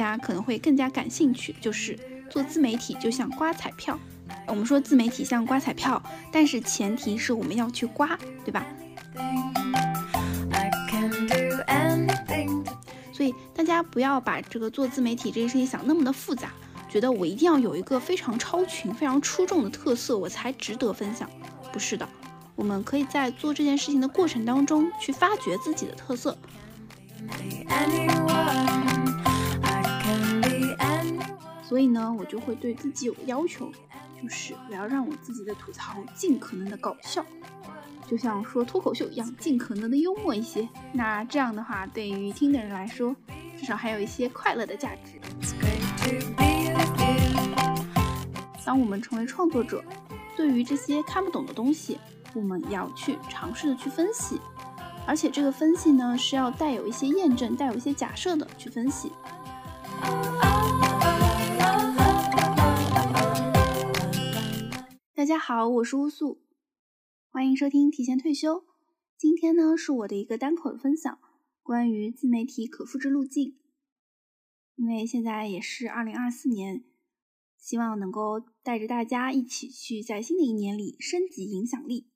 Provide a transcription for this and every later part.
大家可能会更加感兴趣，就是做自媒体就像刮彩票。我们说自媒体像刮彩票，但是前提是我们要去刮，对吧？所以大家不要把这个做自媒体这件事情想那么的复杂，觉得我一定要有一个非常超群、非常出众的特色，我才值得分享。不是的，我们可以在做这件事情的过程当中去发掘自己的特色。所以呢，我就会对自己有个要求，就是我要让我自己的吐槽尽可能的搞笑，就像说脱口秀一样，尽可能的幽默一些。那这样的话，对于听的人来说，至少还有一些快乐的价值。当我们成为创作者，对于这些看不懂的东西，我们要去尝试的去分析，而且这个分析呢，是要带有一些验证、带有一些假设的去分析。大家好，我是乌素，欢迎收听提前退休。今天呢是我的一个单口的分享，关于自媒体可复制路径。因为现在也是二零二四年，希望能够带着大家一起去在新的一年里升级影响力。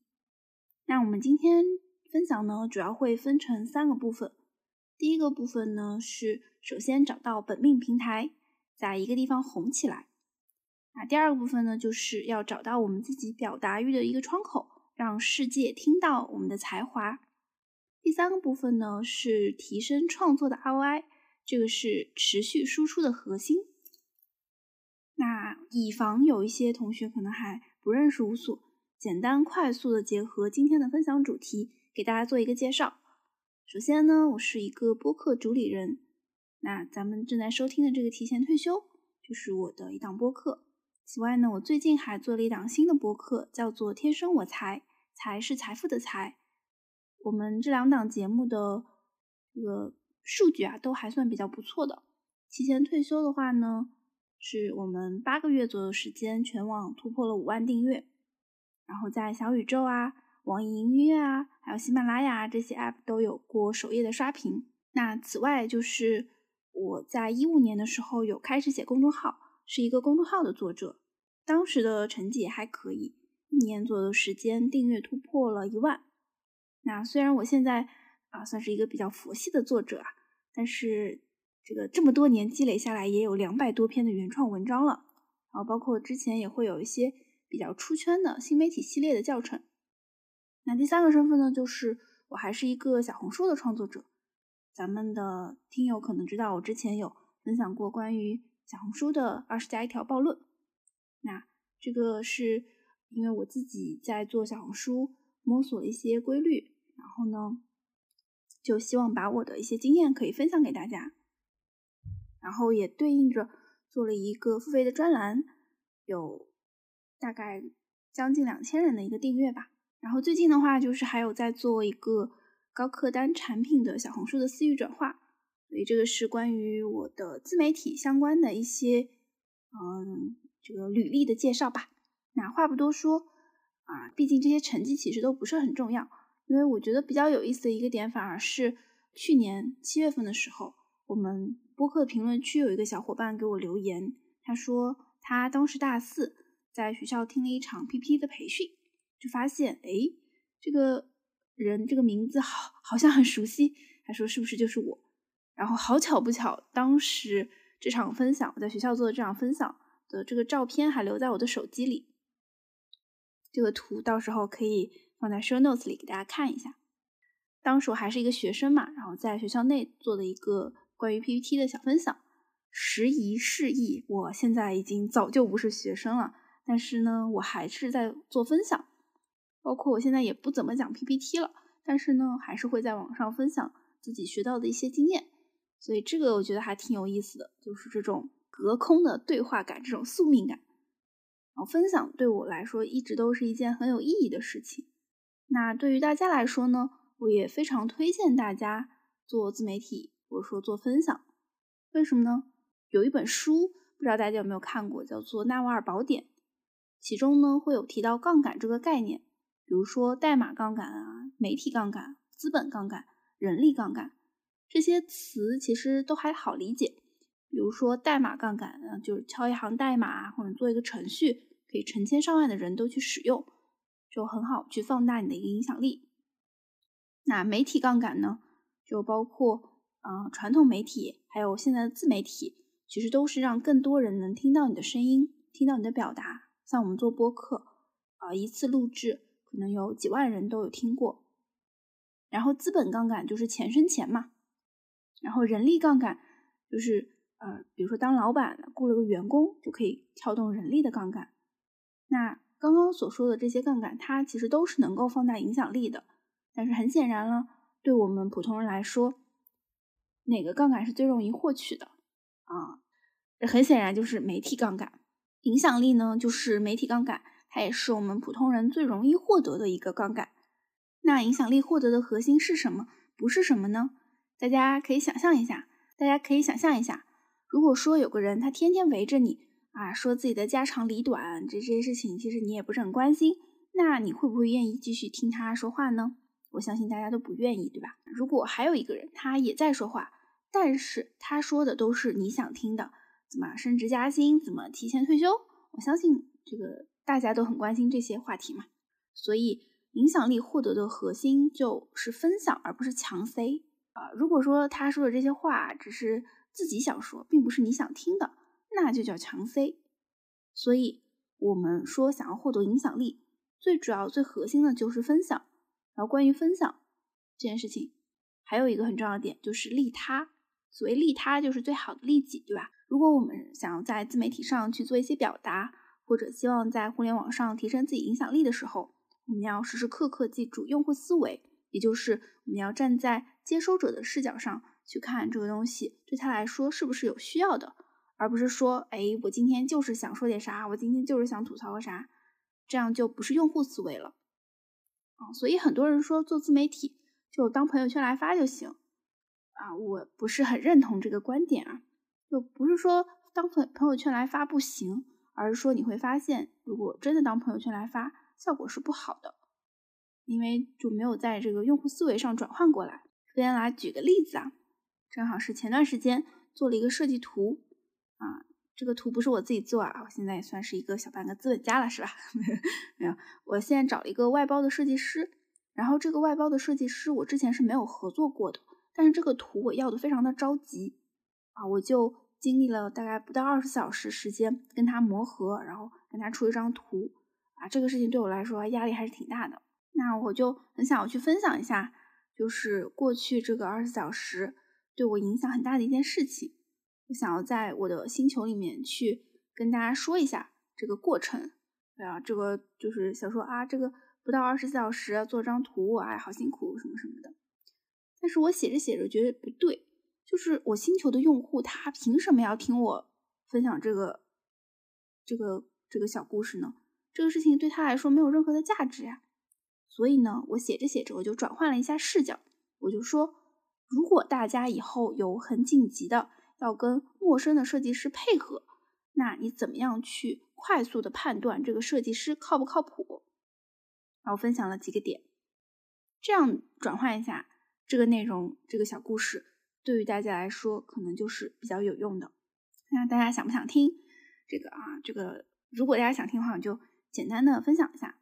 那我们今天分享呢，主要会分成三个部分。第一个部分呢是首先找到本命平台，在一个地方红起来。那第二个部分呢，就是要找到我们自己表达欲的一个窗口，让世界听到我们的才华。第三个部分呢，是提升创作的 ROI，这个是持续输出的核心。那以防有一些同学可能还不认识无所，简单快速的结合今天的分享主题，给大家做一个介绍。首先呢，我是一个播客主理人，那咱们正在收听的这个提前退休，就是我的一档播客。此外呢，我最近还做了一档新的播客，叫做《天生我材》，财是财富的财。我们这两档节目的这个数据啊，都还算比较不错的。提前退休的话呢，是我们八个月左右时间，全网突破了五万订阅，然后在小宇宙啊、网易音乐啊，还有喜马拉雅这些 app 都有过首页的刷屏。那此外，就是我在一五年的时候有开始写公众号。是一个公众号的作者，当时的成绩也还可以，一年左右的时间订阅突破了一万。那虽然我现在啊算是一个比较佛系的作者啊，但是这个这么多年积累下来，也有两百多篇的原创文章了。然后包括之前也会有一些比较出圈的新媒体系列的教程。那第三个身份呢，就是我还是一个小红书的创作者。咱们的听友可能知道，我之前有分享过关于。小红书的二十加一条暴论，那这个是因为我自己在做小红书，摸索了一些规律，然后呢，就希望把我的一些经验可以分享给大家，然后也对应着做了一个付费的专栏，有大概将近两千人的一个订阅吧。然后最近的话，就是还有在做一个高客单产品的小红书的私域转化。所以这个是关于我的自媒体相关的一些，嗯，这个履历的介绍吧。那话不多说啊，毕竟这些成绩其实都不是很重要。因为我觉得比较有意思的一个点，反而是去年七月份的时候，我们播客评论区有一个小伙伴给我留言，他说他当时大四，在学校听了一场 PPT 的培训，就发现哎，这个人这个名字好好像很熟悉，他说是不是就是我？然后好巧不巧，当时这场分享我在学校做的这场分享的这个照片还留在我的手机里。这个图到时候可以放在 show notes 里给大家看一下。当时我还是一个学生嘛，然后在学校内做的一个关于 PPT 的小分享。时移世易，我现在已经早就不是学生了，但是呢，我还是在做分享。包括我现在也不怎么讲 PPT 了，但是呢，还是会在网上分享自己学到的一些经验。所以这个我觉得还挺有意思的，就是这种隔空的对话感，这种宿命感。然后分享对我来说一直都是一件很有意义的事情。那对于大家来说呢，我也非常推荐大家做自媒体，或者说做分享。为什么呢？有一本书，不知道大家有没有看过，叫做《纳瓦尔宝典》，其中呢会有提到杠杆这个概念，比如说代码杠杆啊、媒体杠杆、资本杠杆、人力杠杆。这些词其实都还好理解，比如说代码杠杆，嗯，就是敲一行代码或者做一个程序，可以成千上万的人都去使用，就很好去放大你的一个影响力。那媒体杠杆呢，就包括嗯传统媒体，还有现在的自媒体，其实都是让更多人能听到你的声音，听到你的表达。像我们做播客，啊，一次录制可能有几万人都有听过。然后资本杠杆就是钱生钱嘛，然后人力杠杆就是呃，比如说当老板雇了个员工，就可以撬动人力的杠杆。那刚刚所说的这些杠杆，它其实都是能够放大影响力的。但是很显然了，对我们普通人来说，哪个杠杆是最容易获取的啊？很显然就是媒体杠杆。影响力呢，就是媒体杠杆，它也是我们普通人最容易获得的一个杠杆。那影响力获得的核心是什么？不是什么呢？大家可以想象一下，大家可以想象一下，如果说有个人他天天围着你啊，说自己的家长里短，这这些事情其实你也不是很关心，那你会不会愿意继续听他说话呢？我相信大家都不愿意，对吧？如果还有一个人，他也在说话，但是他说的都是你想听的，怎么升职加薪，怎么提前退休？我相信这个大家都很关心这些话题嘛。所以影响力获得的核心就是分享，而不是强塞啊。如果说他说的这些话只是自己想说，并不是你想听的，那就叫强塞。所以我们说想要获得影响力，最主要、最核心的就是分享。然后关于分享这件事情，还有一个很重要的点就是利他。所谓利他，就是最好的利己，对吧？如果我们想要在自媒体上去做一些表达，或者希望在互联网上提升自己影响力的时候，我们要时时刻刻记住用户思维，也就是我们要站在接收者的视角上去看这个东西对他来说是不是有需要的，而不是说，哎，我今天就是想说点啥，我今天就是想吐槽个啥，这样就不是用户思维了。啊，所以很多人说做自媒体就当朋友圈来发就行，啊，我不是很认同这个观点啊，就不是说当朋朋友圈来发不行，而是说你会发现，如果真的当朋友圈来发，效果是不好的，因为就没有在这个用户思维上转换过来。这边来举个例子啊，正好是前段时间做了一个设计图啊。这个图不是我自己做啊，我现在也算是一个小半个资本家了，是吧？没有，我现在找了一个外包的设计师，然后这个外包的设计师我之前是没有合作过的，但是这个图我要的非常的着急啊，我就经历了大概不到二十四小时时间跟他磨合，然后跟他出一张图啊，这个事情对我来说压力还是挺大的。那我就很想要去分享一下，就是过去这个二十四小时对我影响很大的一件事情。我想要在我的星球里面去跟大家说一下这个过程，对啊，这个就是想说啊，这个不到二十四小时做张图，哎，好辛苦什么什么的。但是我写着写着觉得不对，就是我星球的用户他凭什么要听我分享这个这个这个小故事呢？这个事情对他来说没有任何的价值呀。所以呢，我写着写着我就转换了一下视角，我就说，如果大家以后有很紧急的。要跟陌生的设计师配合，那你怎么样去快速的判断这个设计师靠不靠谱？然后分享了几个点，这样转换一下这个内容，这个小故事对于大家来说可能就是比较有用的。那大家想不想听这个啊？这个如果大家想听的话，我就简单的分享一下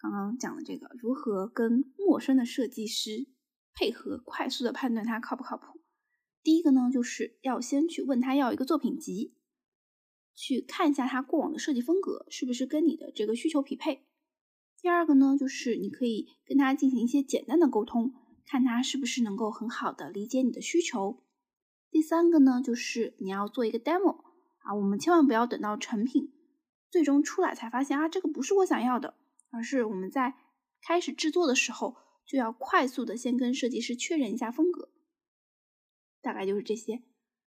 刚刚讲的这个如何跟陌生的设计师配合，快速的判断他靠不靠谱。第一个呢，就是要先去问他要一个作品集，去看一下他过往的设计风格是不是跟你的这个需求匹配。第二个呢，就是你可以跟他进行一些简单的沟通，看他是不是能够很好的理解你的需求。第三个呢，就是你要做一个 demo 啊，我们千万不要等到成品最终出来才发现啊，这个不是我想要的，而是我们在开始制作的时候就要快速的先跟设计师确认一下风格。大概就是这些，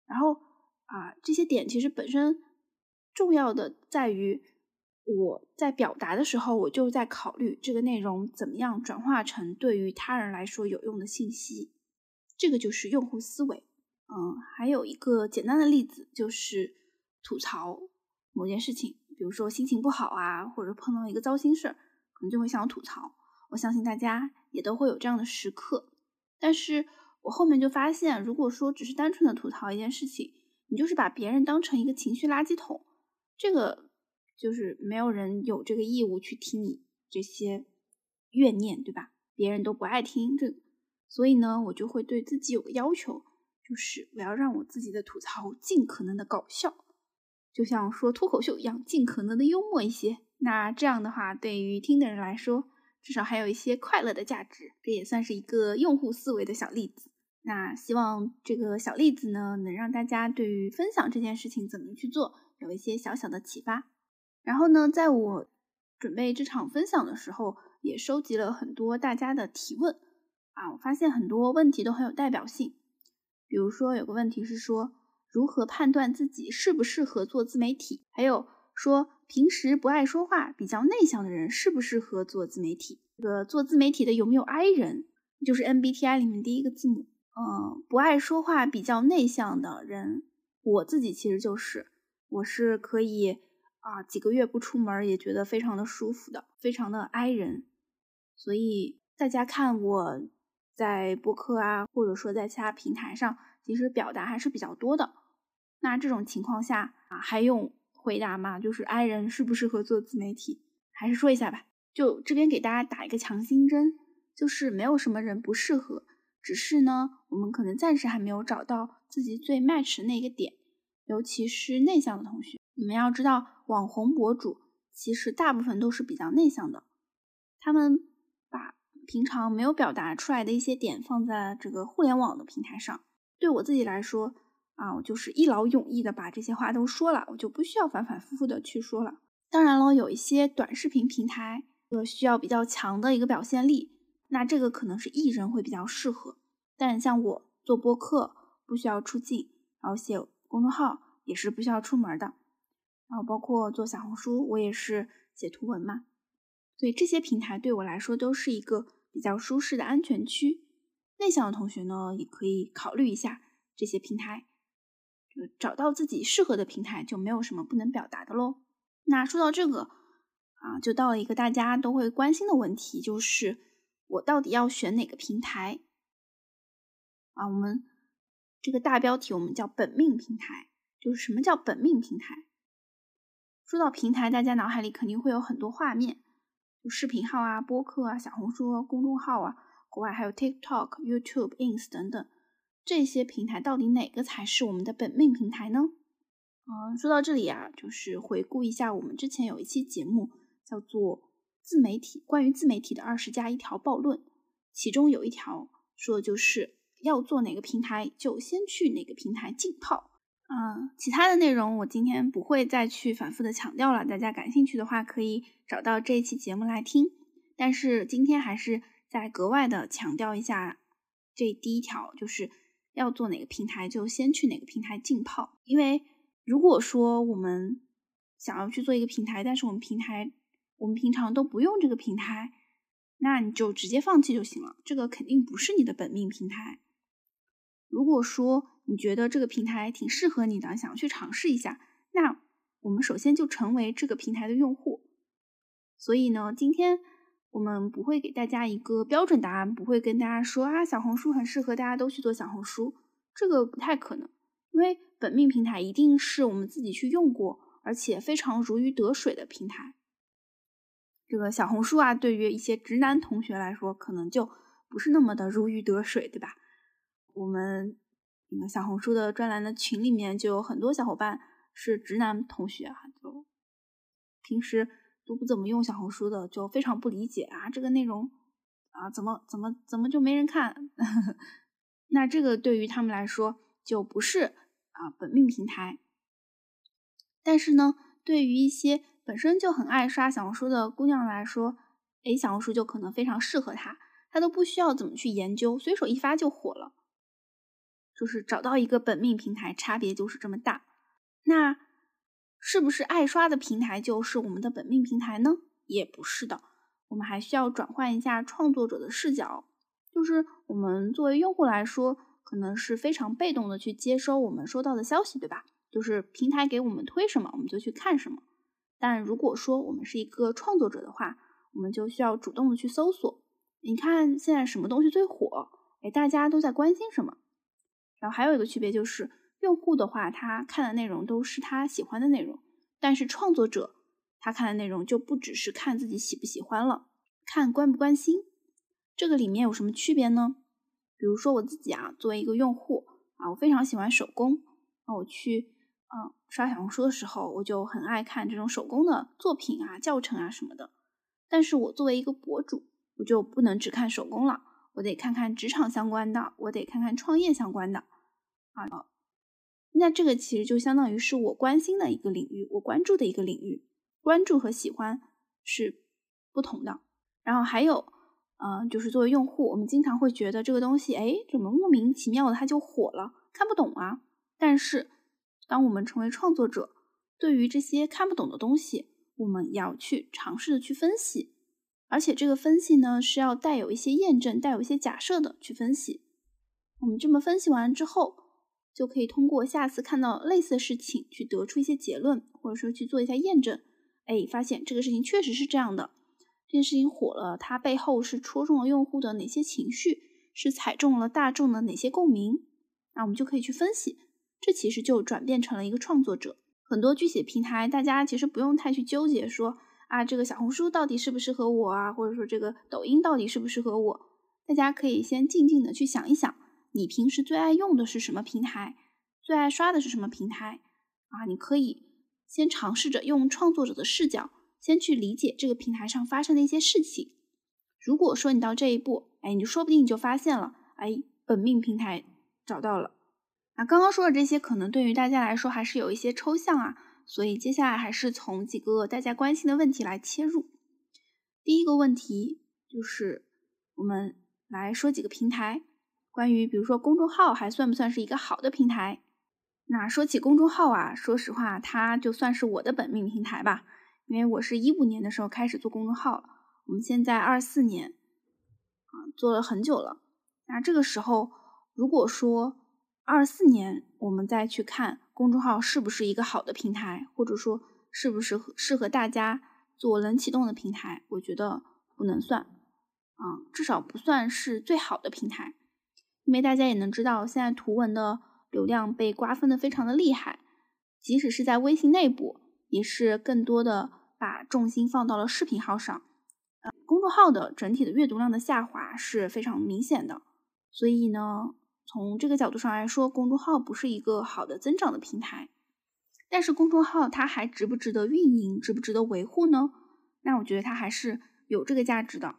然后啊，这些点其实本身重要的在于我在表达的时候，我就在考虑这个内容怎么样转化成对于他人来说有用的信息，这个就是用户思维。嗯，还有一个简单的例子就是吐槽某件事情，比如说心情不好啊，或者碰到一个糟心事儿，可能就会想吐槽。我相信大家也都会有这样的时刻，但是。我后面就发现，如果说只是单纯的吐槽一件事情，你就是把别人当成一个情绪垃圾桶，这个就是没有人有这个义务去听你这些怨念，对吧？别人都不爱听这，所以呢，我就会对自己有个要求，就是我要让我自己的吐槽尽可能的搞笑，就像说脱口秀一样，尽可能的幽默一些。那这样的话，对于听的人来说，至少还有一些快乐的价值，这也算是一个用户思维的小例子。那希望这个小例子呢，能让大家对于分享这件事情怎么去做，有一些小小的启发。然后呢，在我准备这场分享的时候，也收集了很多大家的提问啊，我发现很多问题都很有代表性。比如说有个问题是说，如何判断自己适不适合做自媒体？还有说，平时不爱说话、比较内向的人适不适合做自媒体？这个做自媒体的有没有 I 人？就是 MBTI 里面第一个字母。嗯，不爱说话、比较内向的人，我自己其实就是，我是可以啊几个月不出门也觉得非常的舒服的，非常的 I 人。所以大家看我在播客啊，或者说在其他平台上，其实表达还是比较多的。那这种情况下啊，还用回答嘛？就是 I 人适不适合做自媒体？还是说一下吧，就这边给大家打一个强心针，就是没有什么人不适合。只是呢，我们可能暂时还没有找到自己最 match 的那个点，尤其是内向的同学。你们要知道，网红博主其实大部分都是比较内向的，他们把平常没有表达出来的一些点放在这个互联网的平台上。对我自己来说，啊，我就是一劳永逸的把这些话都说了，我就不需要反反复复的去说了。当然了，有一些短视频平台，呃，需要比较强的一个表现力。那这个可能是艺人会比较适合，但像我做播客不需要出镜，然后写公众号也是不需要出门的，然后包括做小红书，我也是写图文嘛，所以这些平台对我来说都是一个比较舒适的安全区。内向的同学呢，也可以考虑一下这些平台，找到自己适合的平台，就没有什么不能表达的喽。那说到这个啊，就到了一个大家都会关心的问题，就是。我到底要选哪个平台啊？我们这个大标题我们叫本命平台，就是什么叫本命平台？说到平台，大家脑海里肯定会有很多画面，就视频号啊、播客啊、小红书公众号啊，国外还有 TikTok、YouTube、Ins 等等，这些平台到底哪个才是我们的本命平台呢？嗯，说到这里啊，就是回顾一下我们之前有一期节目叫做。自媒体关于自媒体的二十加一条暴论，其中有一条说的就是要做哪个平台就先去哪个平台浸泡。嗯，其他的内容我今天不会再去反复的强调了，大家感兴趣的话可以找到这一期节目来听。但是今天还是再格外的强调一下这第一条，就是要做哪个平台就先去哪个平台浸泡。因为如果说我们想要去做一个平台，但是我们平台我们平常都不用这个平台，那你就直接放弃就行了。这个肯定不是你的本命平台。如果说你觉得这个平台挺适合你的，想要去尝试一下，那我们首先就成为这个平台的用户。所以呢，今天我们不会给大家一个标准答案，不会跟大家说啊，小红书很适合大家都去做小红书，这个不太可能。因为本命平台一定是我们自己去用过，而且非常如鱼得水的平台。这个小红书啊，对于一些直男同学来说，可能就不是那么的如鱼得水，对吧？我们那个小红书的专栏的群里面就有很多小伙伴是直男同学啊，就平时都不怎么用小红书的，就非常不理解啊，这个内容啊，怎么怎么怎么就没人看？那这个对于他们来说就不是啊本命平台。但是呢，对于一些本身就很爱刷小红书的姑娘来说，诶，小红书就可能非常适合她，她都不需要怎么去研究，随手一发就火了。就是找到一个本命平台，差别就是这么大。那是不是爱刷的平台就是我们的本命平台呢？也不是的，我们还需要转换一下创作者的视角，就是我们作为用户来说，可能是非常被动的去接收我们收到的消息，对吧？就是平台给我们推什么，我们就去看什么。但如果说我们是一个创作者的话，我们就需要主动的去搜索。你看现在什么东西最火？哎，大家都在关心什么？然后还有一个区别就是，用户的话，他看的内容都是他喜欢的内容，但是创作者他看的内容就不只是看自己喜不喜欢了，看关不关心。这个里面有什么区别呢？比如说我自己啊，作为一个用户啊，我非常喜欢手工，那我去啊刷小红书的时候，我就很爱看这种手工的作品啊、教程啊什么的。但是我作为一个博主，我就不能只看手工了，我得看看职场相关的，我得看看创业相关的啊。那这个其实就相当于是我关心的一个领域，我关注的一个领域，关注和喜欢是不同的。然后还有，嗯，就是作为用户，我们经常会觉得这个东西，哎，怎么莫名其妙的它就火了，看不懂啊。但是，当我们成为创作者，对于这些看不懂的东西，我们要去尝试的去分析，而且这个分析呢是要带有一些验证、带有一些假设的去分析。我们这么分析完之后，就可以通过下次看到类似的事情去得出一些结论，或者说去做一下验证。哎，发现这个事情确实是这样的，这件事情火了，它背后是戳中了用户的哪些情绪，是踩中了大众的哪些共鸣？那我们就可以去分析，这其实就转变成了一个创作者。很多具体的平台，大家其实不用太去纠结，说啊，这个小红书到底适不适合我啊，或者说这个抖音到底适不适合我？大家可以先静静的去想一想，你平时最爱用的是什么平台，最爱刷的是什么平台啊？你可以先尝试着用创作者的视角，先去理解这个平台上发生的一些事情。如果说你到这一步，哎，你说不定你就发现了，哎，本命平台找到了。那刚刚说的这些，可能对于大家来说还是有一些抽象啊，所以接下来还是从几个大家关心的问题来切入。第一个问题就是，我们来说几个平台，关于比如说公众号还算不算是一个好的平台？那说起公众号啊，说实话，它就算是我的本命平台吧，因为我是一五年的时候开始做公众号了，我们现在二四年啊，做了很久了。那这个时候，如果说二四年，我们再去看公众号是不是一个好的平台，或者说是不是适合大家做冷启动的平台？我觉得不能算，啊，至少不算是最好的平台，因为大家也能知道，现在图文的流量被瓜分的非常的厉害，即使是在微信内部，也是更多的把重心放到了视频号上，呃，公众号的整体的阅读量的下滑是非常明显的，所以呢。从这个角度上来说，公众号不是一个好的增长的平台。但是公众号它还值不值得运营，值不值得维护呢？那我觉得它还是有这个价值的。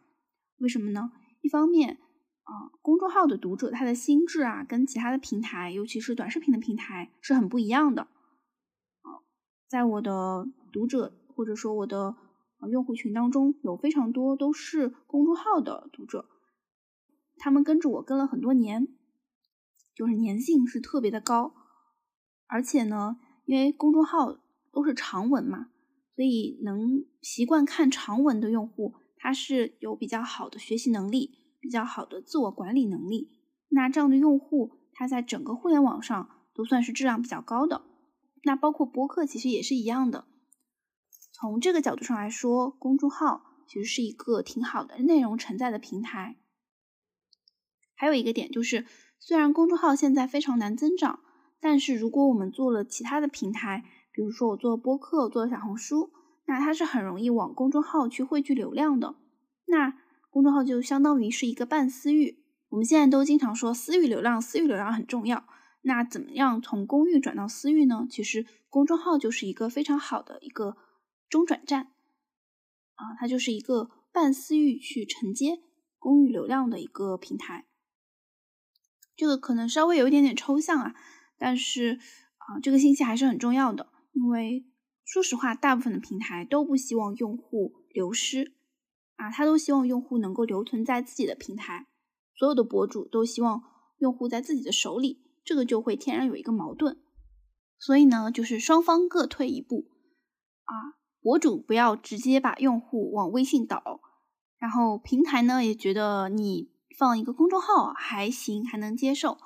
为什么呢？一方面，啊，公众号的读者他的心智啊，跟其他的平台，尤其是短视频的平台是很不一样的。啊，在我的读者或者说我的用户群当中，有非常多都是公众号的读者，他们跟着我跟了很多年。就是粘性是特别的高，而且呢，因为公众号都是长文嘛，所以能习惯看长文的用户，他是有比较好的学习能力，比较好的自我管理能力。那这样的用户，他在整个互联网上都算是质量比较高的。那包括播客其实也是一样的。从这个角度上来说，公众号其实是一个挺好的内容承载的平台。还有一个点就是。虽然公众号现在非常难增长，但是如果我们做了其他的平台，比如说我做播客、做小红书，那它是很容易往公众号去汇聚流量的。那公众号就相当于是一个半私域。我们现在都经常说私域流量，私域流量很重要。那怎么样从公域转到私域呢？其实公众号就是一个非常好的一个中转站啊，它就是一个半私域去承接公域流量的一个平台。这个可能稍微有一点点抽象啊，但是啊，这个信息还是很重要的。因为说实话，大部分的平台都不希望用户流失啊，他都希望用户能够留存在自己的平台。所有的博主都希望用户在自己的手里，这个就会天然有一个矛盾。所以呢，就是双方各退一步啊，博主不要直接把用户往微信导，然后平台呢也觉得你。放一个公众号还行，还能接受，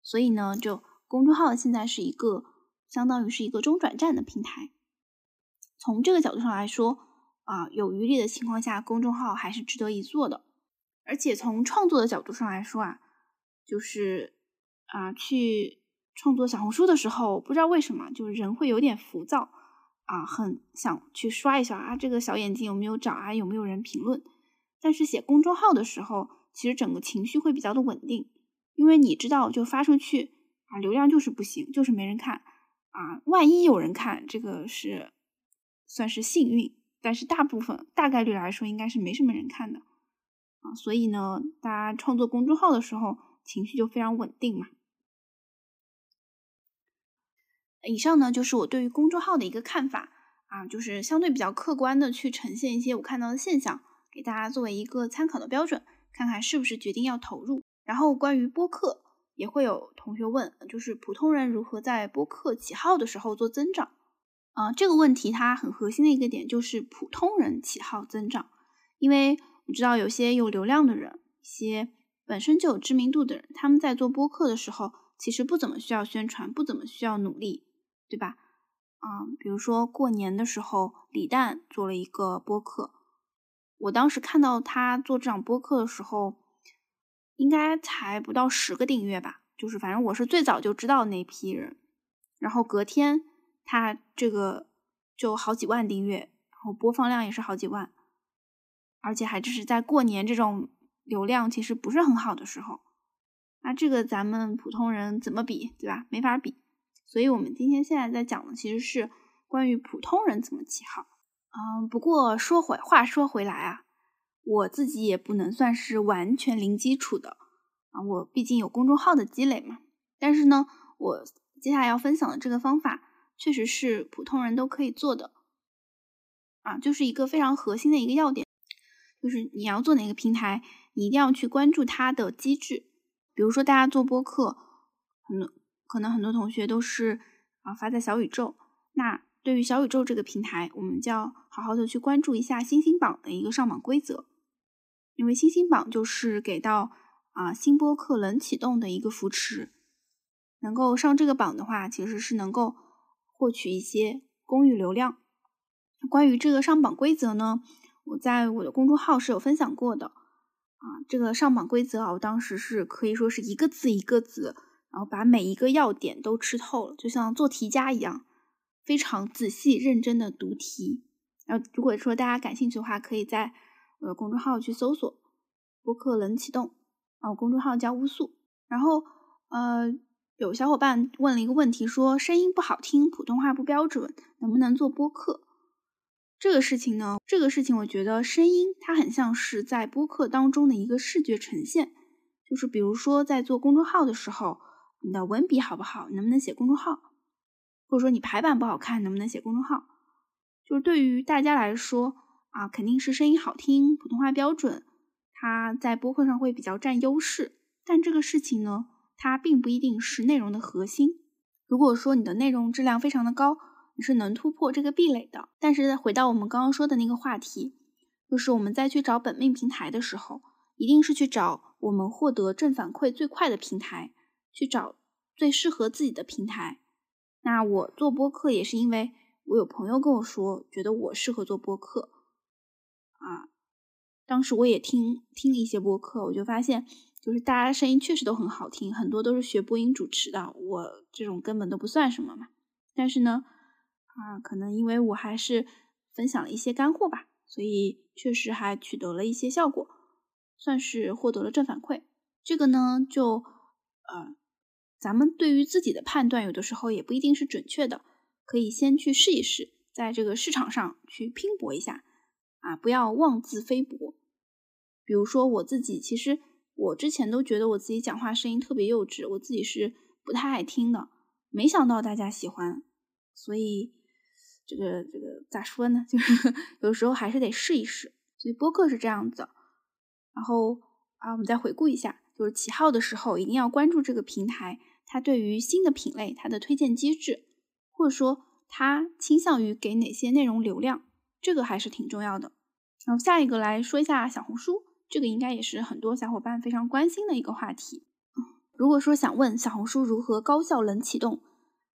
所以呢，就公众号现在是一个相当于是一个中转站的平台。从这个角度上来说，啊，有余力的情况下，公众号还是值得一做的。而且从创作的角度上来说啊，就是啊，去创作小红书的时候，不知道为什么，就是人会有点浮躁啊，很想去刷一刷啊，这个小眼睛有没有涨啊，有没有人评论。但是写公众号的时候，其实整个情绪会比较的稳定，因为你知道，就发出去啊，流量就是不行，就是没人看啊。万一有人看，这个是算是幸运，但是大部分大概率来说，应该是没什么人看的啊。所以呢，大家创作公众号的时候，情绪就非常稳定嘛。以上呢，就是我对于公众号的一个看法啊，就是相对比较客观的去呈现一些我看到的现象，给大家作为一个参考的标准，看看是不是决定要投入。然后关于播客，也会有同学问，就是普通人如何在播客起号的时候做增长？啊，这个问题它很核心的一个点就是普通人起号增长，因为我知道有些有流量的人，一些本身就有知名度的人，他们在做播客的时候，其实不怎么需要宣传，不怎么需要努力。对吧？嗯，比如说过年的时候，李诞做了一个播客，我当时看到他做这场播客的时候，应该才不到十个订阅吧，就是反正我是最早就知道那批人，然后隔天他这个就好几万订阅，然后播放量也是好几万，而且还只是在过年这种流量其实不是很好的时候，那这个咱们普通人怎么比，对吧？没法比。所以，我们今天现在在讲的其实是关于普通人怎么起号。嗯，不过说回话说回来啊，我自己也不能算是完全零基础的啊，我毕竟有公众号的积累嘛。但是呢，我接下来要分享的这个方法，确实是普通人都可以做的啊，就是一个非常核心的一个要点，就是你要做哪个平台，你一定要去关注它的机制。比如说，大家做播客，很多。可能很多同学都是啊发在小宇宙，那对于小宇宙这个平台，我们就要好好的去关注一下星星榜的一个上榜规则，因为星星榜就是给到啊新播客冷启动的一个扶持，能够上这个榜的话，其实是能够获取一些公域流量。关于这个上榜规则呢，我在我的公众号是有分享过的啊，这个上榜规则啊，我当时是可以说是一个字一个字。然后把每一个要点都吃透了，就像做题家一样，非常仔细认真的读题。然后如果说大家感兴趣的话，可以在我的公众号去搜索“播客冷启动”，啊，我公众号叫乌素。然后呃，有小伙伴问了一个问题，说声音不好听，普通话不标准，能不能做播客？这个事情呢，这个事情我觉得声音它很像是在播客当中的一个视觉呈现，就是比如说在做公众号的时候。你的文笔好不好？能不能写公众号？或者说你排版不好看，能不能写公众号？就是对于大家来说啊，肯定是声音好听、普通话标准，它在播客上会比较占优势。但这个事情呢，它并不一定是内容的核心。如果说你的内容质量非常的高，你是能突破这个壁垒的。但是回到我们刚刚说的那个话题，就是我们在去找本命平台的时候，一定是去找我们获得正反馈最快的平台。去找最适合自己的平台。那我做播客也是因为我有朋友跟我说，觉得我适合做播客啊。当时我也听听了一些播客，我就发现，就是大家声音确实都很好听，很多都是学播音主持的，我这种根本都不算什么嘛。但是呢，啊，可能因为我还是分享了一些干货吧，所以确实还取得了一些效果，算是获得了正反馈。这个呢，就呃。咱们对于自己的判断，有的时候也不一定是准确的，可以先去试一试，在这个市场上去拼搏一下，啊，不要妄自菲薄。比如说我自己，其实我之前都觉得我自己讲话声音特别幼稚，我自己是不太爱听的，没想到大家喜欢，所以这个这个咋说呢？就是有时候还是得试一试。所以播客是这样子，然后啊，我们再回顾一下，就是起号的时候一定要关注这个平台。它对于新的品类，它的推荐机制，或者说它倾向于给哪些内容流量，这个还是挺重要的。然后下一个来说一下小红书，这个应该也是很多小伙伴非常关心的一个话题。如果说想问小红书如何高效冷启动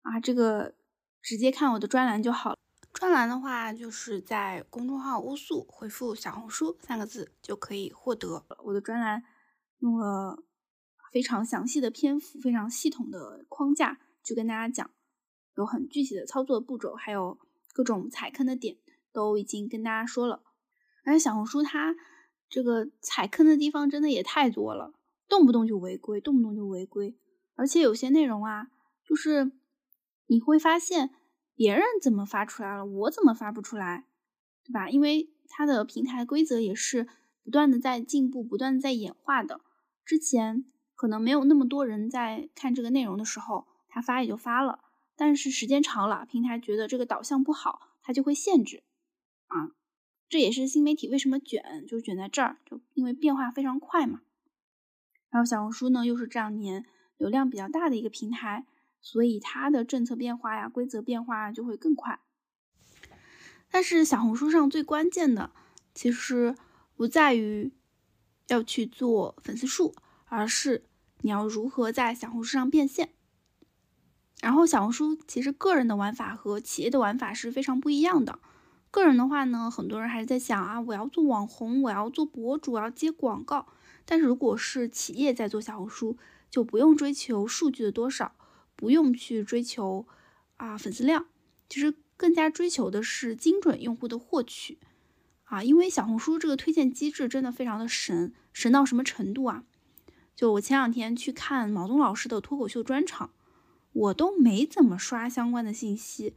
啊，这个直接看我的专栏就好了。专栏的话，就是在公众号乌素回复“小红书”三个字就可以获得我的专栏，用了。非常详细的篇幅，非常系统的框架去跟大家讲，有很具体的操作步骤，还有各种踩坑的点，都已经跟大家说了。而且小红书它这个踩坑的地方真的也太多了，动不动就违规，动不动就违规。而且有些内容啊，就是你会发现别人怎么发出来了，我怎么发不出来，对吧？因为它的平台规则也是不断的在进步，不断的在演化的。之前可能没有那么多人在看这个内容的时候，他发也就发了。但是时间长了，平台觉得这个导向不好，它就会限制。这也是新媒体为什么卷，就卷在这儿，就因为变化非常快嘛。然后小红书呢，又是这两年流量比较大的一个平台，所以它的政策变化呀、规则变化就会更快。但是小红书上最关键的，其实不在于要去做粉丝数，而是你要如何在小红书上变现。然后小红书其实个人的玩法和企业的玩法是非常不一样的。个人的话呢，很多人还是在想啊，我要做网红，我要做博主，我要接广告。但是如果是企业在做小红书，就不用追求数据的多少，不用去追求啊粉丝量，其实。更加追求的是精准用户的获取啊，因为小红书这个推荐机制真的非常的神，神到什么程度啊？就我前两天去看毛东老师的脱口秀专场，我都没怎么刷相关的信息，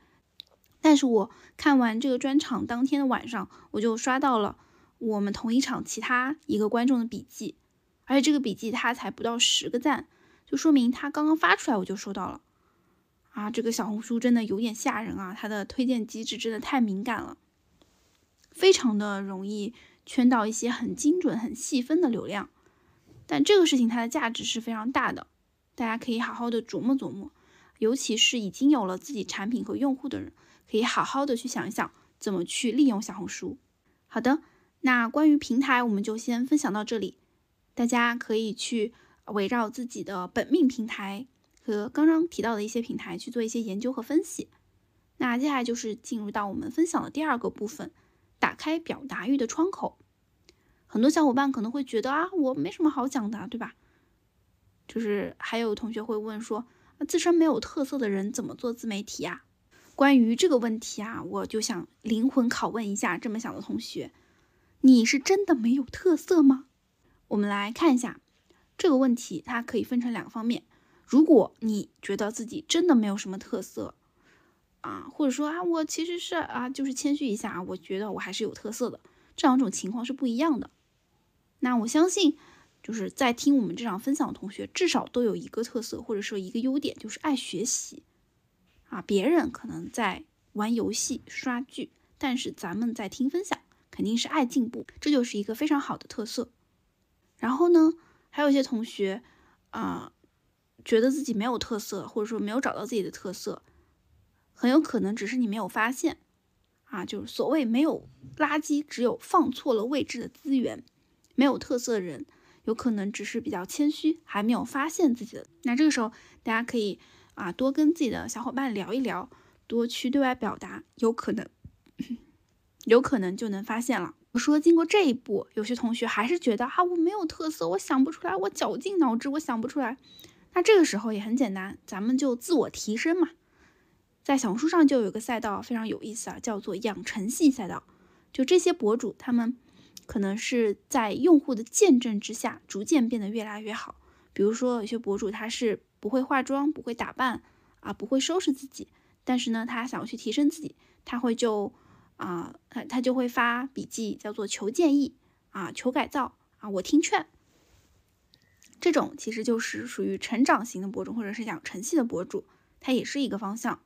但是我看完这个专场当天的晚上，我就刷到了我们同一场其他一个观众的笔记，而且这个笔记他才不到十个赞，就说明他刚刚发出来我就收到了。啊，这个小红书真的有点吓人啊！它的推荐机制真的太敏感了，非常的容易圈到一些很精准、很细分的流量。但这个事情它的价值是非常大的，大家可以好好的琢磨琢磨。尤其是已经有了自己产品和用户的人，可以好好的去想一想怎么去利用小红书。好的，那关于平台我们就先分享到这里，大家可以去围绕自己的本命平台。和刚刚提到的一些平台去做一些研究和分析。那接下来就是进入到我们分享的第二个部分，打开表达欲的窗口。很多小伙伴可能会觉得啊，我没什么好讲的，对吧？就是还有同学会问说，自身没有特色的人怎么做自媒体呀？关于这个问题啊，我就想灵魂拷问一下这么想的同学，你是真的没有特色吗？我们来看一下这个问题，它可以分成两个方面。如果你觉得自己真的没有什么特色啊，或者说啊，我其实是啊，就是谦虚一下啊，我觉得我还是有特色的，这两种情况是不一样的。那我相信，就是在听我们这场分享的同学，至少都有一个特色，或者说一个优点，就是爱学习啊。别人可能在玩游戏、刷剧，但是咱们在听分享，肯定是爱进步，这就是一个非常好的特色。然后呢，还有一些同学啊。觉得自己没有特色，或者说没有找到自己的特色，很有可能只是你没有发现啊。就是所谓没有垃圾，只有放错了位置的资源。没有特色的人，有可能只是比较谦虚，还没有发现自己的。那这个时候，大家可以啊多跟自己的小伙伴聊一聊，多去对外表达，有可能，有可能就能发现了。我说，经过这一步，有些同学还是觉得啊我没有特色，我想不出来，我绞尽脑汁，我想不出来。那这个时候也很简单，咱们就自我提升嘛。在小红书上就有个赛道非常有意思啊，叫做养成系赛道。就这些博主，他们可能是在用户的见证之下，逐渐变得越来越好。比如说，有些博主他是不会化妆、不会打扮啊，不会收拾自己，但是呢，他想要去提升自己，他会就啊，他他就会发笔记，叫做求建议啊，求改造啊，我听劝。这种其实就是属于成长型的博主，或者是养成系的博主，它也是一个方向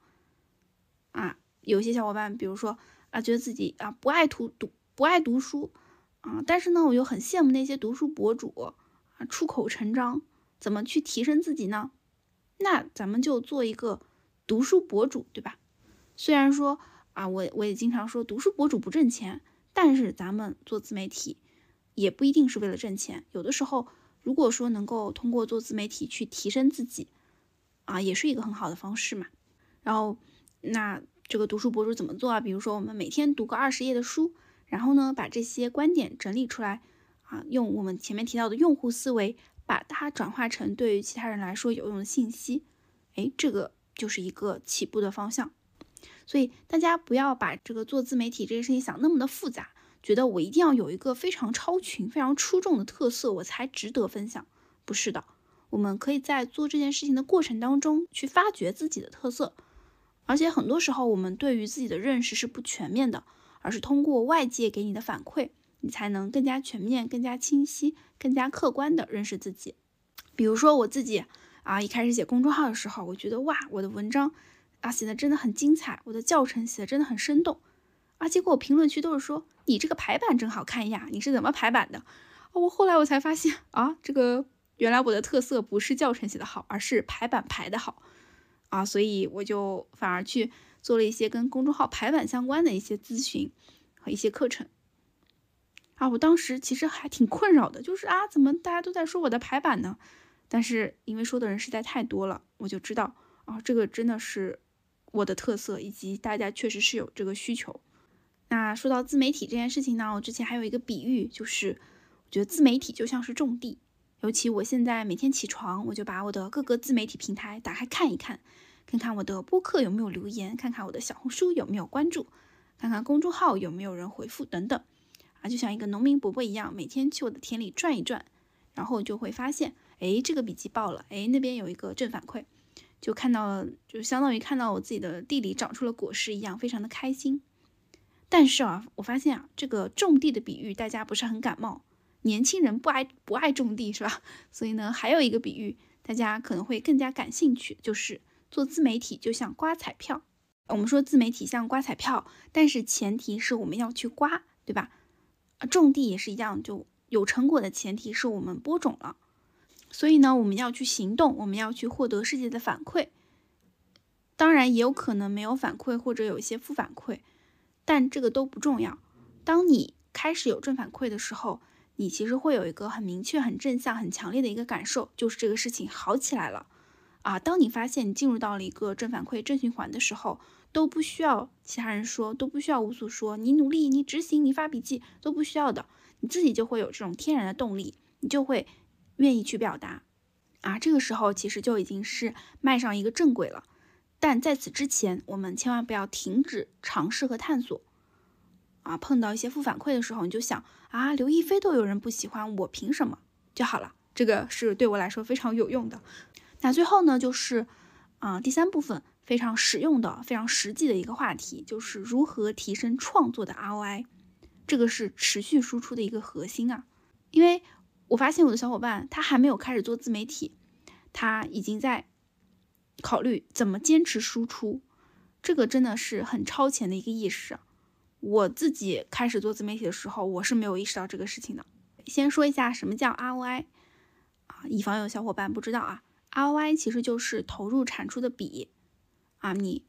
啊。有些小伙伴，比如说啊，觉得自己啊不爱读读不爱读书啊，但是呢，我又很羡慕那些读书博主啊，出口成章，怎么去提升自己呢？那咱们就做一个读书博主，对吧？虽然说啊，我我也经常说读书博主不挣钱，但是咱们做自媒体也不一定是为了挣钱，有的时候。如果说能够通过做自媒体去提升自己，啊，也是一个很好的方式嘛。然后，那这个读书博主怎么做啊？比如说，我们每天读个二十页的书，然后呢，把这些观点整理出来，啊，用我们前面提到的用户思维，把它转化成对于其他人来说有用的信息。哎，这个就是一个起步的方向。所以大家不要把这个做自媒体这件事情想那么的复杂，觉得我一定要有一个非常超群、非常出众的特色，我才值得分享。不是的，我们可以在做这件事情的过程当中去发掘自己的特色。而且很多时候，我们对于自己的认识是不全面的，而是通过外界给你的反馈，你才能更加全面、更加清晰、更加客观的认识自己。比如说我自己啊，一开始写公众号的时候，我觉得哇，我的文章。啊，写的真的很精彩，我的教程写的真的很生动，啊，结果我评论区都是说你这个排版真好看呀，你是怎么排版的啊？我后来我才发现啊，这个原来我的特色不是教程写的好，而是排版排的好，啊，所以我就反而去做了一些跟公众号排版相关的一些咨询和一些课程，啊，我当时其实还挺困扰的，就是啊，怎么大家都在说我的排版呢？但是因为说的人实在太多了，我就知道啊，这个真的是。我的特色以及大家确实是有这个需求。那说到自媒体这件事情呢，我之前还有一个比喻，就是我觉得自媒体就像是种地。尤其我现在每天起床，我就把我的各个自媒体平台打开看一看，看看我的播客有没有留言，看看我的小红书有没有关注，看看公众号有没有人回复等等。啊，就像一个农民伯伯一样，每天去我的田里转一转，然后就会发现，哎，这个笔记爆了，哎，那边有一个正反馈。就看到，就相当于看到我自己的地里长出了果实一样，非常的开心。但是啊，我发现啊，这个种地的比喻大家不是很感冒，年轻人不爱不爱种地是吧？所以呢，还有一个比喻大家可能会更加感兴趣，就是做自媒体就像刮彩票。我们说自媒体像刮彩票，但是前提是我们要去刮，对吧？种地也是一样，就有成果的前提是我们播种了。所以呢，我们要去行动，我们要去获得世界的反馈。当然，也有可能没有反馈，或者有一些负反馈，但这个都不重要。当你开始有正反馈的时候，你其实会有一个很明确、很正向、很强烈的一个感受，就是这个事情好起来了啊！当你发现你进入到了一个正反馈、正循环的时候，都不需要其他人说，都不需要无所说，你努力、你执行、你发笔记都不需要的，你自己就会有这种天然的动力，你就会。愿意去表达，啊，这个时候其实就已经是迈上一个正轨了。但在此之前，我们千万不要停止尝试和探索。啊，碰到一些负反馈的时候，你就想啊，刘亦菲都有人不喜欢，我凭什么就好了？这个是对我来说非常有用的。那最后呢，就是啊，第三部分非常实用的、非常实际的一个话题，就是如何提升创作的 ROI。这个是持续输出的一个核心啊，因为。我发现我的小伙伴他还没有开始做自媒体，他已经在考虑怎么坚持输出，这个真的是很超前的一个意识。我自己开始做自媒体的时候，我是没有意识到这个事情的。先说一下什么叫 ROI 啊，以防有小伙伴不知道啊，ROI 其实就是投入产出的比啊，你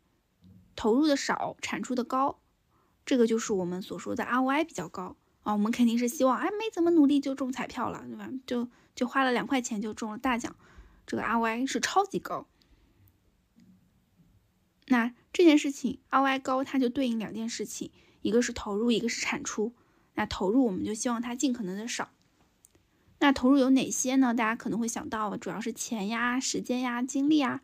投入的少，产出的高，这个就是我们所说的 ROI 比较高。啊，我们肯定是希望，哎，没怎么努力就中彩票了，对吧？就就花了两块钱就中了大奖，这个 ROI 是超级高。那这件事情 ROI 高，它就对应两件事情，一个是投入，一个是产出。那投入我们就希望它尽可能的少。那投入有哪些呢？大家可能会想到，主要是钱呀、时间呀、精力啊，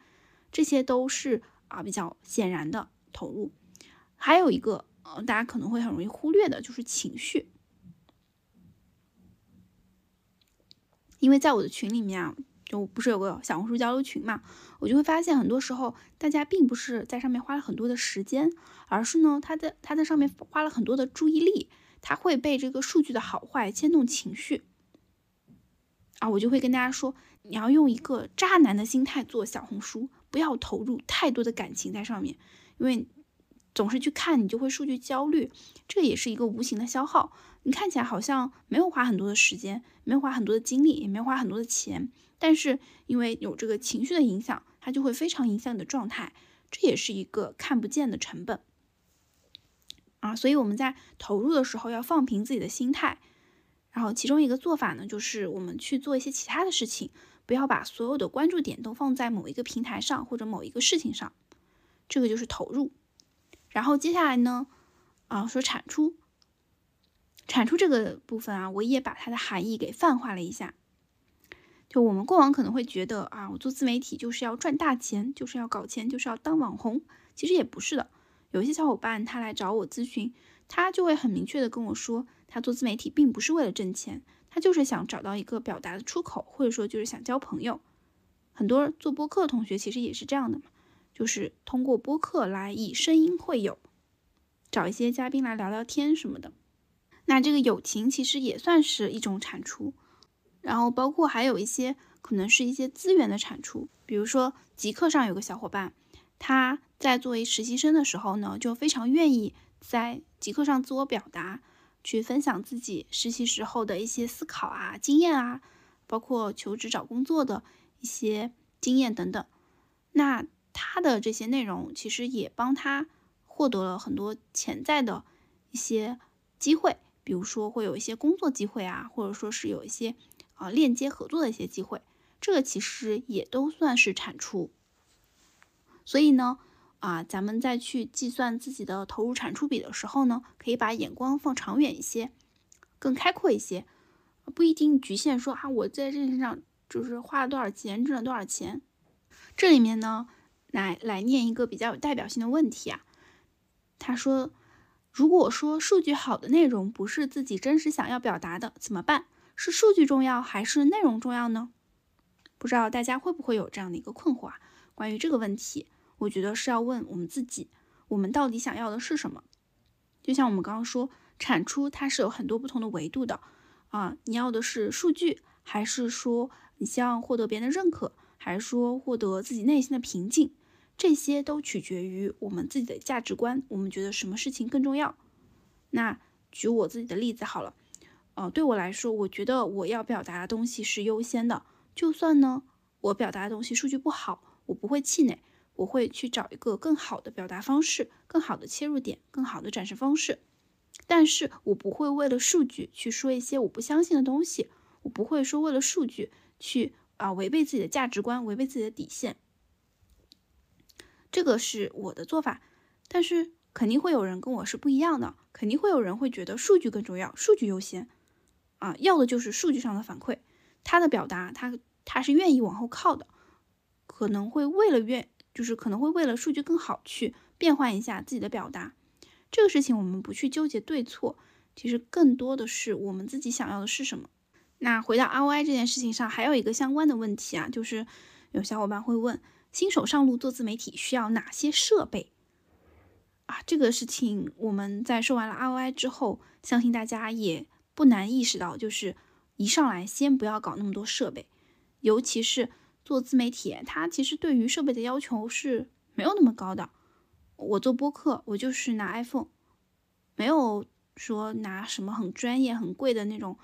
这些都是啊比较显然的投入。还有一个，呃，大家可能会很容易忽略的，就是情绪。因为在我的群里面啊，就不是有个小红书交流群嘛，我就会发现很多时候大家并不是在上面花了很多的时间，而是呢，他在他在上面花了很多的注意力，他会被这个数据的好坏牵动情绪啊。我就会跟大家说，你要用一个渣男的心态做小红书，不要投入太多的感情在上面，因为总是去看，你就会数据焦虑，这也是一个无形的消耗。你看起来好像没有花很多的时间，没有花很多的精力，也没有花很多的钱，但是因为有这个情绪的影响，它就会非常影响你的状态，这也是一个看不见的成本啊。所以我们在投入的时候要放平自己的心态，然后其中一个做法呢，就是我们去做一些其他的事情，不要把所有的关注点都放在某一个平台上或者某一个事情上，这个就是投入。然后接下来呢，啊，说产出。产出这个部分啊，我也把它的含义给泛化了一下。就我们过往可能会觉得啊，我做自媒体就是要赚大钱，就是要搞钱，就是要当网红。其实也不是的。有一些小伙伴他来找我咨询，他就会很明确的跟我说，他做自媒体并不是为了挣钱，他就是想找到一个表达的出口，或者说就是想交朋友。很多做播客的同学其实也是这样的嘛，就是通过播客来以声音会友，找一些嘉宾来聊聊天什么的。那这个友情其实也算是一种产出。然后包括还有一些可能是一些资源的产出，比如说极客上有个小伙伴，他在作为实习生的时候呢，就非常愿意在极客上自我表达，去分享自己实习时候的一些思考啊、经验啊，包括求职找工作的一些经验等等。那他的这些内容其实也帮他获得了很多潜在的一些机会，比如说会有一些工作机会啊，或者说是有一些。啊，链接合作的一些机会，这个其实也都算是产出。所以呢，啊，咱们再去计算自己的投入产出比的时候呢，可以把眼光放长远一些，更开阔一些，不一定局限说啊，我在这身上就是花了多少钱，挣了多少钱。这里面呢，来来念一个比较有代表性的问题啊。他说，如果说数据好的内容不是自己真实想要表达的，怎么办？是数据重要还是内容重要呢？不知道大家会不会有这样的一个困惑啊？关于这个问题，我觉得是要问我们自己，我们到底想要的是什么？就像我们刚刚说，产出它是有很多不同的维度的啊，你要的是数据，还是说你希望获得别人的认可，还是说获得自己内心的平静？这些都取决于我们自己的价值观，我们觉得什么事情更重要？那举我自己的例子好了。呃，对我来说，我觉得我要表达的东西是优先的。就算呢，我表达的东西数据不好，我不会气馁，我会去找一个更好的表达方式、更好的切入点、更好的展示方式。但是我不会为了数据去说一些我不相信的东西，我不会说为了数据去啊违背自己的价值观、违背自己的底线。这个是我的做法，但是肯定会有人跟我是不一样的，肯定会有人会觉得数据更重要，数据优先。啊，要的就是数据上的反馈，他的表达，他他是愿意往后靠的，可能会为了愿，就是可能会为了数据更好去变换一下自己的表达。这个事情我们不去纠结对错，其实更多的是我们自己想要的是什么。那回到 ROI 这件事情上，还有一个相关的问题啊，就是有小伙伴会问，新手上路做自媒体需要哪些设备？啊，这个事情我们在说完了 ROI 之后，相信大家也。不难意识到，就是一上来先不要搞那么多设备，尤其是做自媒体，它其实对于设备的要求是没有那么高的。我做播客，我就是拿 iPhone，没有说拿什么很专业、很贵的那种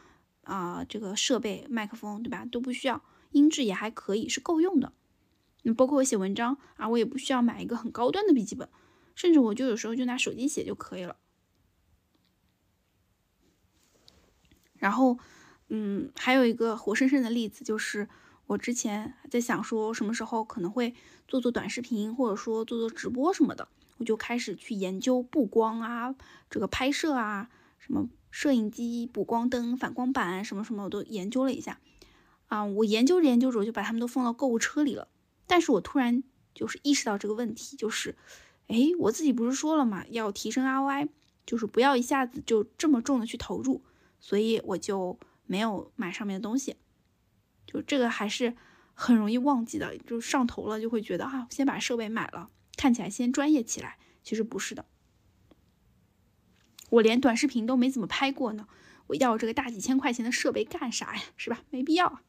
啊，这个设备、麦克风，对吧？都不需要，音质也还可以，是够用的。那包括我写文章啊，我也不需要买一个很高端的笔记本，甚至我就有时候就拿手机写就可以了。然后，嗯，还有一个活生生的例子，就是我之前在想说什么时候可能会做做短视频，或者说做做直播什么的，我就开始去研究布光啊，这个拍摄啊，什么摄影机、补光灯、反光板什么什么，我都研究了一下。啊，我研究着研究着，我就把它们都放到购物车里了。但是我突然就是意识到这个问题，就是，哎，我自己不是说了嘛，要提升 ROI，就是不要一下子就这么重的去投入。所以我就没有买上面的东西，就这个还是很容易忘记的，就上头了就会觉得啊，先把设备买了，看起来先专业起来。其实不是的，我连短视频都没怎么拍过呢，我要这个大几千块钱的设备干啥呀？是吧？没必要。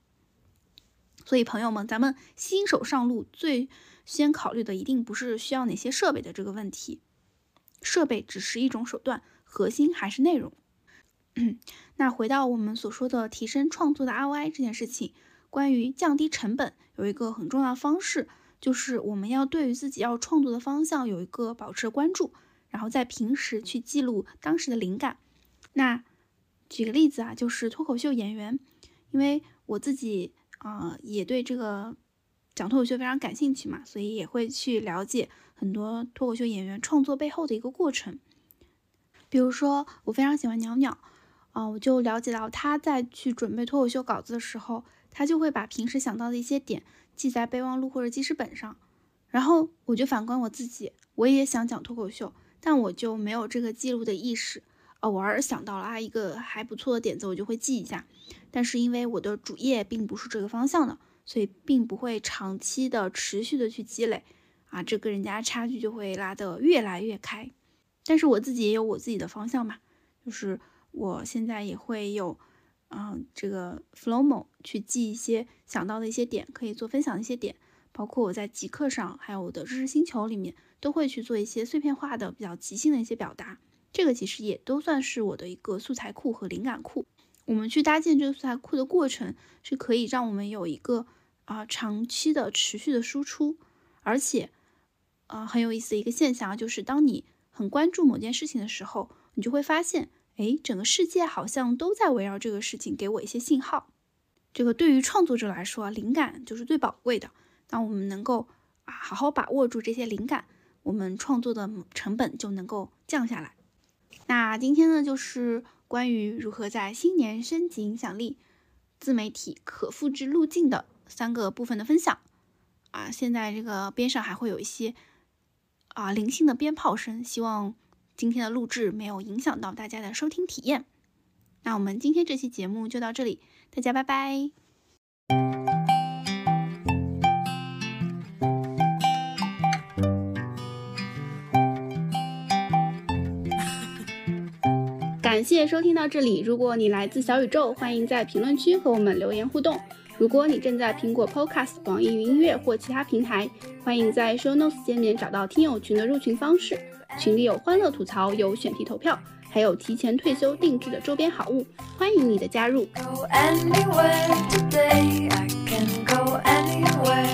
所以朋友们，咱们新手上路最先考虑的一定不是需要哪些设备的这个问题，设备只是一种手段，核心还是内容。那回到我们所说的提升创作的 ROI 这件事情，关于降低成本，有一个很重要的方式，就是我们要对于自己要创作的方向有一个保持关注，然后在平时去记录当时的灵感。那举个例子啊，就是脱口秀演员，因为我自己啊也对这个讲脱口秀非常感兴趣嘛，所以也会去了解很多脱口秀演员创作背后的一个过程。比如说，我非常喜欢鸟鸟。啊，我就了解到他在去准备脱口秀稿子的时候，他就会把平时想到的一些点记在备忘录或者记事本上。然后我就反观我自己，我也想讲脱口秀，但我就没有这个记录的意识。偶尔想到了啊一个还不错的点子，我就会记一下。但是因为我的主业并不是这个方向的，所以并不会长期的持续的去积累啊，这跟人家差距就会拉得越来越开。但是我自己也有我自己的方向嘛，就是我现在也会有，嗯，这个 Flowmo 去记一些想到的一些点，可以做分享的一些点，包括我在极客上，还有我的知识星球里面，都会去做一些碎片化的、比较即兴的一些表达。这个其实也都算是我的一个素材库和灵感库。我们去搭建这个素材库的过程，是可以让我们有一个啊长期的持续的输出，而且，呃很有意思的一个现象就是当你。很关注某件事情的时候，你就会发现，哎，整个世界好像都在围绕这个事情给我一些信号。这个对于创作者来说，灵感就是最宝贵的。当我们能够啊好好把握住这些灵感，我们创作的成本就能够降下来。那今天呢，就是关于如何在新年升级影响力、自媒体可复制路径的三个部分的分享。啊，现在这个边上还会有一些。啊，零星的鞭炮声，希望今天的录制没有影响到大家的收听体验。那我们今天这期节目就到这里，大家拜拜。感谢收听到这里，如果你来自小宇宙，欢迎在评论区和我们留言互动。如果你正在苹果 Podcast、网易云音乐或其他平台，欢迎在 Show Notes 界面找到听友群的入群方式。群里有欢乐吐槽，有选题投票，还有提前退休定制的周边好物，欢迎你的加入。anyone